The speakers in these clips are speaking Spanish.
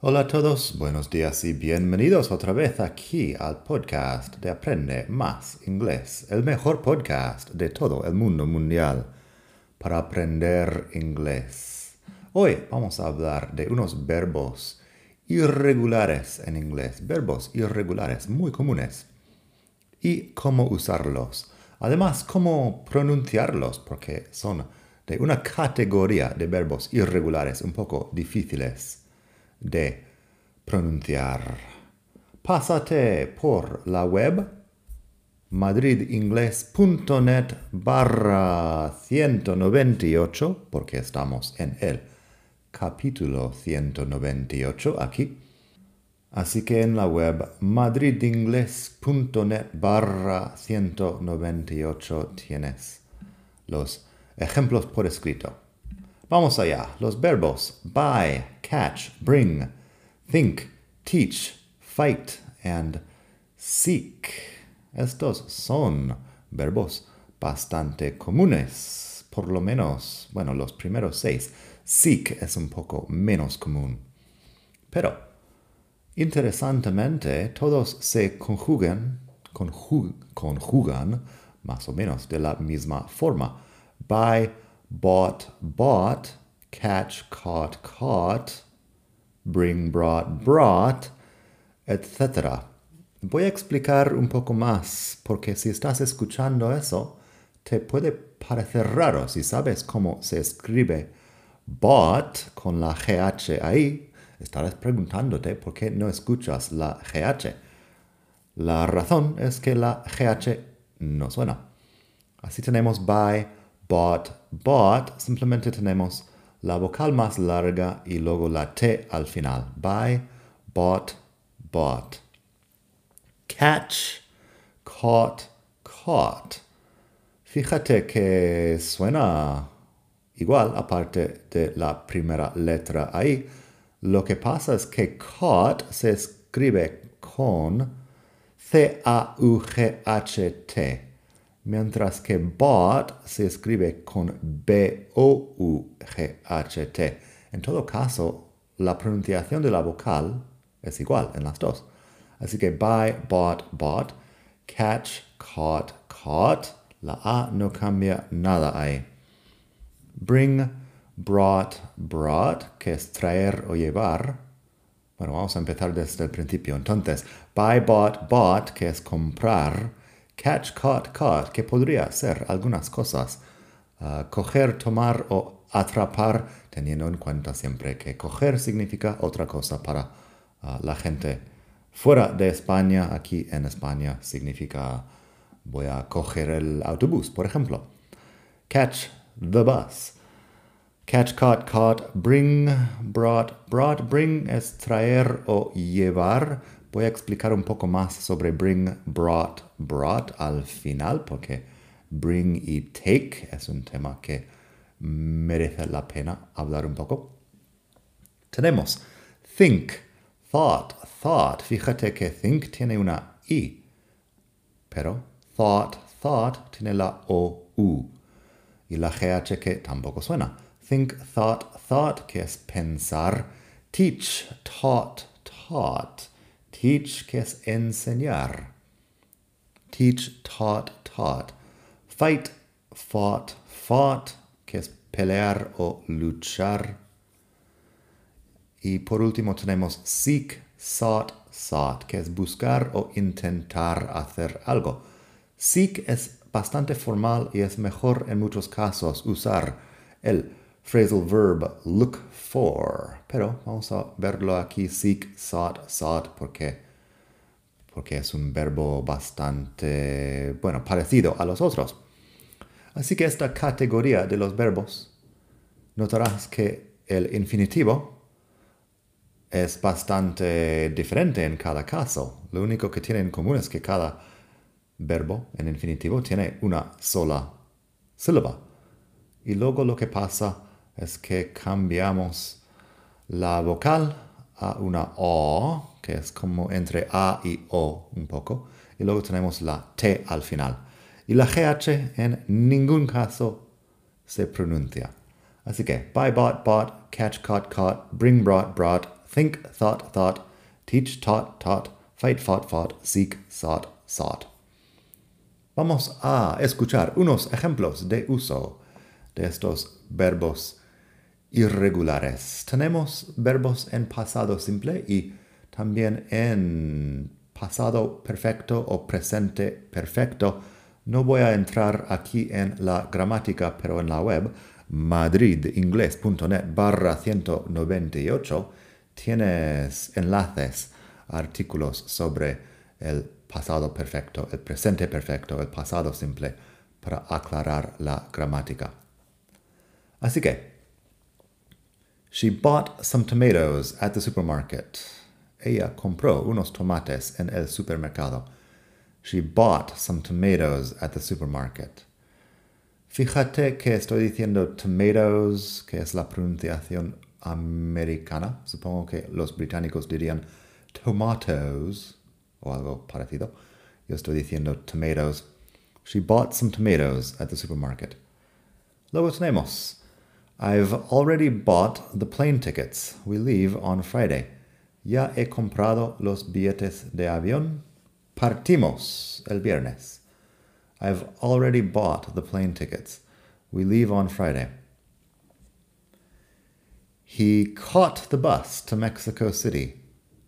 Hola a todos, buenos días y bienvenidos otra vez aquí al podcast de Aprende Más Inglés, el mejor podcast de todo el mundo mundial para aprender inglés. Hoy vamos a hablar de unos verbos irregulares en inglés, verbos irregulares muy comunes y cómo usarlos. Además, cómo pronunciarlos, porque son de una categoría de verbos irregulares un poco difíciles de pronunciar. Pásate por la web madridingles.net barra 198, porque estamos en el capítulo 198 aquí. Así que en la web madridingles.net barra 198 tienes los ejemplos por escrito. Vamos allá. Los verbos buy, catch, bring, think, teach, fight and seek. Estos son verbos bastante comunes, por lo menos, bueno, los primeros seis. Seek es un poco menos común. Pero, interesantemente, todos se conjugan, conjugan más o menos de la misma forma. Buy, bought, bought, catch, caught, caught, bring, brought, brought, etc. Voy a explicar un poco más, porque si estás escuchando eso, te puede parecer raro si sabes cómo se escribe bought con la GH ahí. Estarás preguntándote por qué no escuchas la GH. La razón es que la GH no suena. Así tenemos buy, bought, bought, simplemente tenemos la vocal más larga y luego la T al final. Buy, bought, bought. Catch, caught, caught. Fíjate que suena igual aparte de la primera letra ahí. Lo que pasa es que caught se escribe con C-A-U-G-H-T mientras que bought se escribe con B-O-U-G-H-T. En todo caso, la pronunciación de la vocal es igual en las dos. Así que buy, bought, bought, catch, caught, caught. La A no cambia nada ahí. Bring, brought, brought, que es traer o llevar. Bueno, vamos a empezar desde el principio. Entonces, buy, bought, bought, que es comprar catch, caught, caught, que podría ser algunas cosas. Uh, coger, tomar o atrapar, teniendo en cuenta siempre que coger significa otra cosa para uh, la gente fuera de España. Aquí en España significa voy a coger el autobús, por ejemplo. Catch the bus. Catch, caught, caught, bring, brought, brought, bring es traer o llevar Voy a explicar un poco más sobre bring, brought, brought al final, porque bring y take es un tema que merece la pena hablar un poco. Tenemos think, thought, thought. Fíjate que think tiene una I, pero thought, thought tiene la O-U. Y la GH que tampoco suena. Think, thought, thought, que es pensar. Teach, taught, taught. Teach, que es enseñar. Teach, taught, taught. Fight, fought, fought, que es pelear o luchar. Y por último tenemos seek, sought, sought, que es buscar o intentar hacer algo. Seek es bastante formal y es mejor en muchos casos usar el phrasal verb look for. Pero vamos a verlo aquí, seek, sought, sought, porque, porque es un verbo bastante, bueno, parecido a los otros. Así que esta categoría de los verbos, notarás que el infinitivo es bastante diferente en cada caso. Lo único que tiene en común es que cada verbo en infinitivo tiene una sola sílaba. Y luego lo que pasa es que cambiamos la vocal a una O, que es como entre A y O un poco. Y luego tenemos la T al final. Y la GH en ningún caso se pronuncia. Así que, buy, bought, bought, catch, caught, caught, bring, brought, brought, think, thought, thought, teach, taught, taught, fight, fought, fought, seek, sought, sought. Vamos a escuchar unos ejemplos de uso de estos verbos irregulares. Tenemos verbos en pasado simple y también en pasado perfecto o presente perfecto. No voy a entrar aquí en la gramática, pero en la web madridingles.net barra 198 tienes enlaces, artículos sobre el pasado perfecto, el presente perfecto, el pasado simple, para aclarar la gramática. Así que, she bought some tomatoes at the supermarket. Ella compró unos tomates en el supermercado. She bought some tomatoes at the supermarket. Fíjate que estoy diciendo tomatoes, que es la pronunciación americana. Supongo que los británicos dirían tomatoes o algo parecido. Yo estoy diciendo tomatoes. She bought some tomatoes at the supermarket. Luego tenemos. I've already bought the plane tickets. We leave on Friday. Ya he comprado los billetes de avión. Partimos el viernes. I've already bought the plane tickets. We leave on Friday. He caught the bus to Mexico City.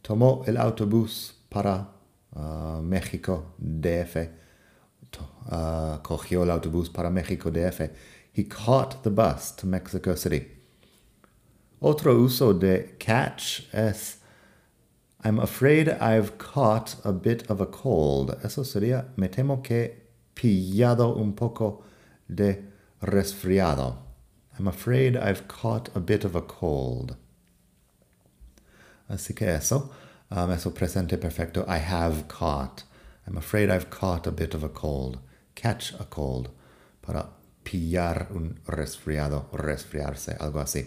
Tomó el autobús para uh, México DF. Uh, cogió el autobús para México DF. He caught the bus to Mexico City. Otro uso de catch es I'm afraid I've caught a bit of a cold. Eso sería me temo que pillado un poco de resfriado. I'm afraid I've caught a bit of a cold. Así que eso, um, eso presente perfecto. I have caught. I'm afraid I've caught a bit of a cold. Catch a cold. Para pillar un resfriado, resfriarse, algo así.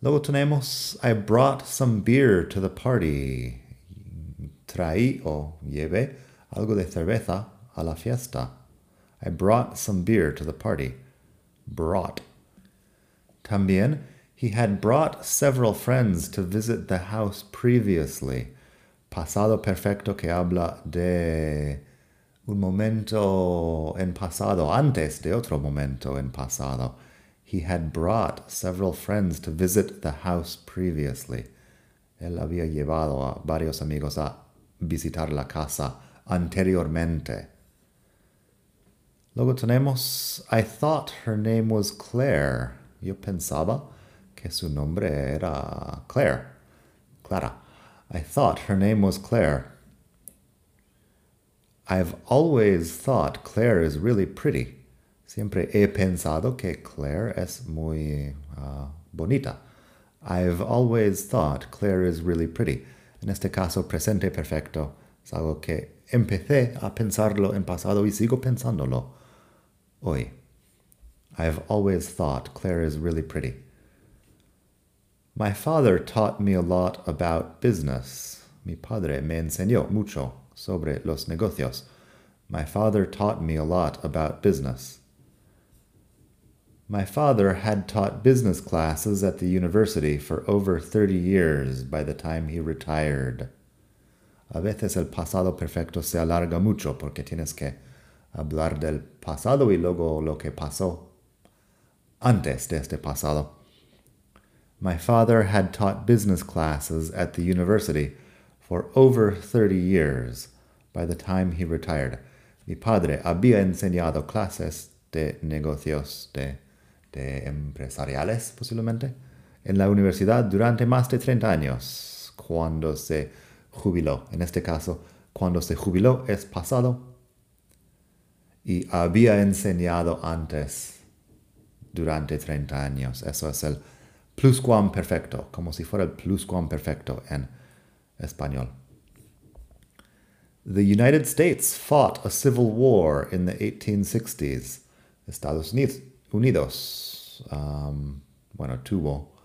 Luego tenemos I brought some beer to the party. Traí o llevé algo de cerveza a la fiesta. I brought some beer to the party. Brought. También, he had brought several friends to visit the house previously. Pasado perfecto que habla de un momento en pasado, antes de otro momento en pasado. He had brought several friends to visit the house previously. Él había llevado a varios amigos a visitar la casa anteriormente. Luego tenemos, I thought her name was Claire. Yo pensaba que su nombre era Claire. Clara. I thought her name was Claire. I've always thought Claire is really pretty. Siempre he pensado que Claire es muy uh, bonita. I've always thought Claire is really pretty. En este caso, presente perfecto es algo que empecé a pensarlo en pasado y sigo pensándolo hoy. I've always thought Claire is really pretty. My father taught me a lot about business. Mi padre me enseñó mucho sobre los negocios. My father taught me a lot about business. My father had taught business classes at the university for over 30 years by the time he retired. A veces el pasado perfecto se alarga mucho porque tienes que hablar del pasado y luego lo que pasó antes de este pasado. My father had taught business classes at the university for over 30 years by the time he retired. Mi padre había enseñado clases de negocios de, de empresariales, posiblemente, en la universidad durante más de 30 años, cuando se jubiló. En este caso, cuando se jubiló es pasado y había enseñado antes durante 30 años. Eso es el pluscuamperfecto, como si fuera el pluscuamperfecto en español. The United States fought a civil war in the 1860s. Estados Unidos, um, bueno, tuvo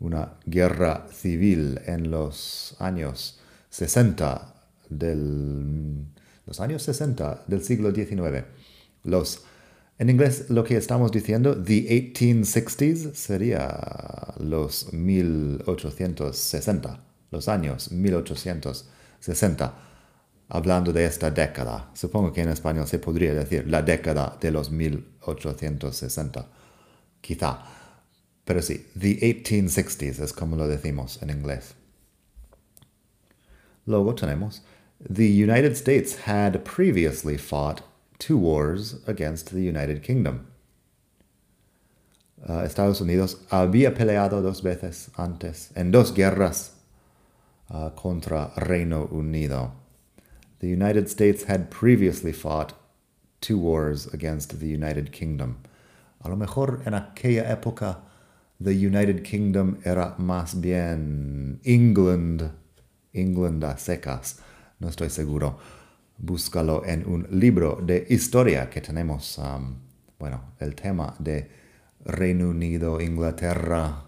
una guerra civil en los años 60 del, los años 60 del siglo XIX. Los, en inglés lo que estamos diciendo, the 1860s, sería los 1860, los años 1860, hablando de esta década. Supongo que en español se podría decir la década de los 1860, quizá. Pero sí, the 1860s es como lo decimos en inglés. Luego tenemos, the United States had previously fought two wars against the United Kingdom. Uh, Estados Unidos había peleado dos veces antes en dos guerras uh, contra Reino Unido. The United States had previously fought two wars against the United Kingdom. A lo mejor en aquella época the United Kingdom era más bien England, England a secas, no estoy seguro. Búscalo en un libro de historia que tenemos, um, bueno, el tema de Reino Unido, Inglaterra,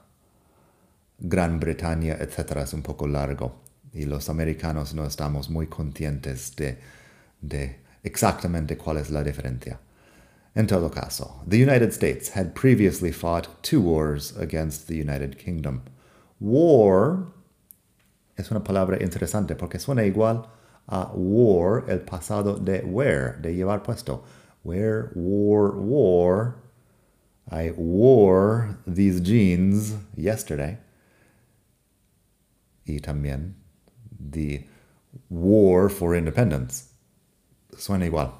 Gran Bretaña, etc. es un poco largo y los americanos no estamos muy conscientes de, exactamente cuál es la diferencia. En todo caso, the United States had previously fought two wars against the United Kingdom. War es una palabra interesante porque suena igual a war, el pasado de wear, de llevar puesto. Where, war, war. I wore these jeans yesterday. Y también the war for independence. Suena igual.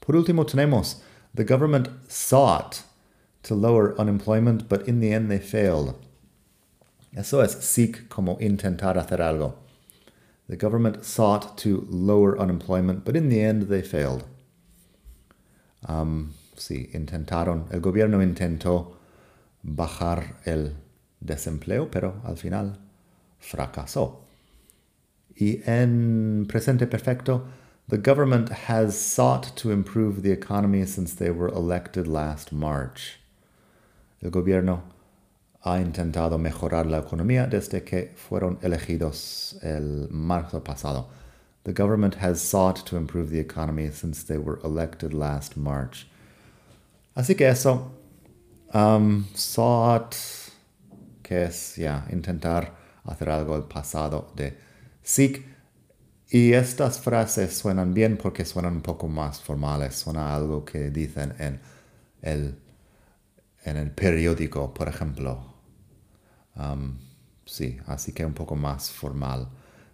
Por último, tenemos the government sought to lower unemployment, but in the end they failed. Eso es seek como intentar hacer algo. The government sought to lower unemployment, but in the end they failed. Um, sí, intentaron, el gobierno intentó bajar el desempleo, pero al final fracasó. Y en presente perfecto, the government has sought to improve the economy since they were elected last March. El gobierno ha intentado mejorar la economía desde que fueron elegidos el marzo pasado. The government has sought to improve the economy since they were elected last March. Así que eso, um, sought, es ya intentar hacer algo el pasado de seek. Y estas frases suenan bien porque suenan un poco más formales, suena algo que dicen en el, en el periódico, por ejemplo. Um, sí, así que un poco más formal.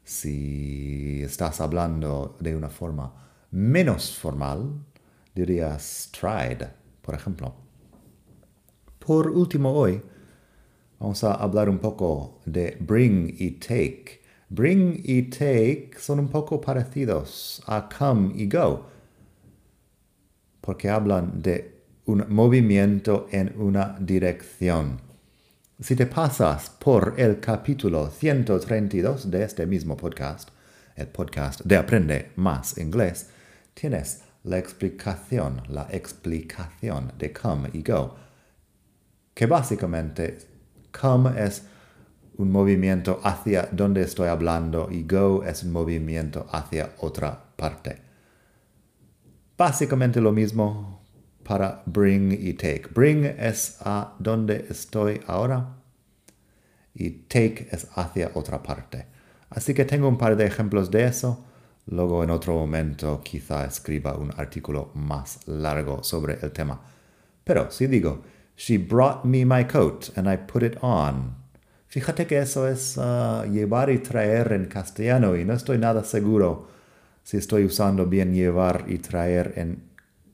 Si estás hablando de una forma menos formal, dirías tried, por ejemplo. Por último hoy, vamos a hablar un poco de bring y take. Bring y take son un poco parecidos a come y go, porque hablan de un movimiento en una dirección. Si te pasas por el capítulo 132 de este mismo podcast, el podcast de Aprende Más Inglés, tienes la explicación, la explicación de come y go, que básicamente come es un movimiento hacia donde estoy hablando y go es un movimiento hacia otra parte. Básicamente lo mismo para bring y take. Bring es a donde estoy ahora y take es hacia otra parte. Así que tengo un par de ejemplos de eso. Luego en otro momento quizá escriba un artículo más largo sobre el tema. Pero si digo, she brought me my coat and I put it on. Fíjate que eso es uh, llevar y traer en castellano y no estoy nada seguro si estoy usando bien llevar y traer en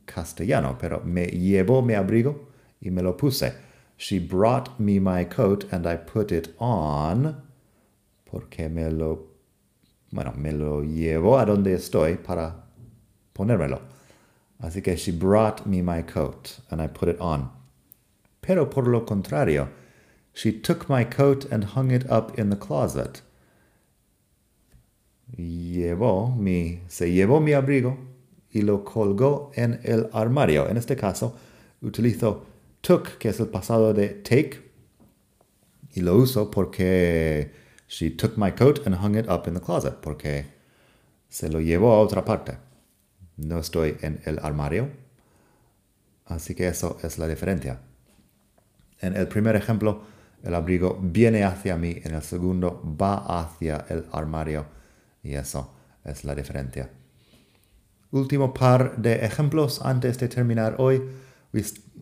castellano, pero me llevo mi abrigo y me lo puse. She brought me my coat and I put it on porque me lo, bueno, me lo llevo a donde estoy para ponérmelo. Así que she brought me my coat and I put it on. Pero por lo contrario, she took my coat and hung it up in the closet. llevó mi, se llevó mi abrigo y lo colgó en el armario. En este caso, utilizo took, que es el pasado de take, y lo uso porque she took my coat and hung it up in the closet, porque se lo llevó a otra parte. No estoy en el armario. Así que eso es la diferencia. En el primer ejemplo, el abrigo viene hacia mí, en el segundo va hacia el armario y eso es la diferencia. Último par de ejemplos antes de terminar hoy.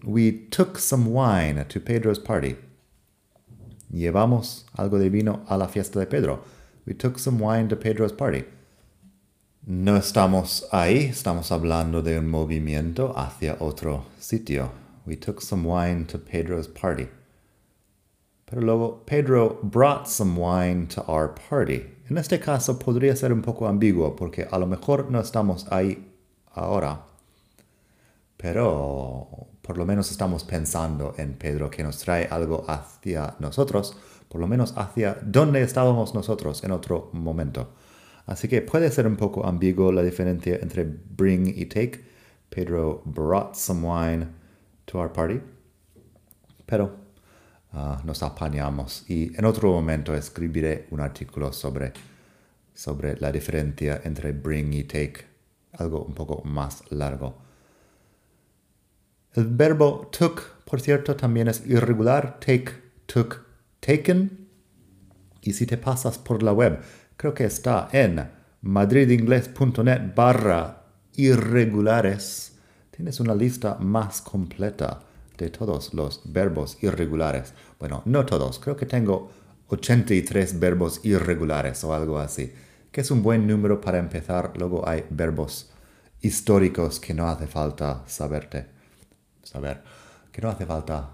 We, took some wine to Pedro's party. Llevamos algo de vino a la fiesta de Pedro. We took some wine to Pedro's party. No estamos ahí, estamos hablando de un movimiento hacia otro sitio. We took some wine to Pedro's party. Pero luego, Pedro brought some wine to our party. En este caso podría ser un poco ambiguo porque a lo mejor no estamos ahí ahora, pero por lo menos estamos pensando en Pedro que nos trae algo hacia nosotros, por lo menos hacia donde estábamos nosotros en otro momento. Así que puede ser un poco ambiguo la diferencia entre bring y take. Pedro brought some wine to our party. Pero uh, nos apañamos y en otro momento escribiré un artículo sobre, sobre la diferencia entre bring y take, algo un poco más largo. El verbo took, por cierto, también es irregular. Take, took, taken. Y si te pasas por la web, creo que está en madridingles.net barra irregulares. Tienes una lista más completa de todos los verbos irregulares. Bueno, no todos, creo que tengo 83 verbos irregulares o algo así, que es un buen número para empezar. Luego hay verbos históricos que no hace falta saberte, saber, que no hace falta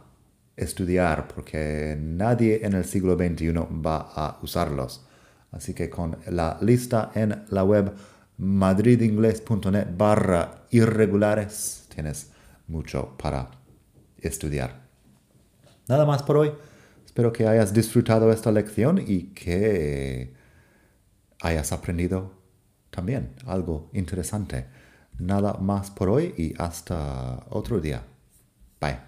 estudiar porque nadie en el siglo XXI va a usarlos. Así que con la lista en la web madridingles.net barra irregulares tienes mucho para estudiar. Nada más por hoy. Espero que hayas disfrutado esta lección y que hayas aprendido también algo interesante. Nada más por hoy y hasta otro día. Bye.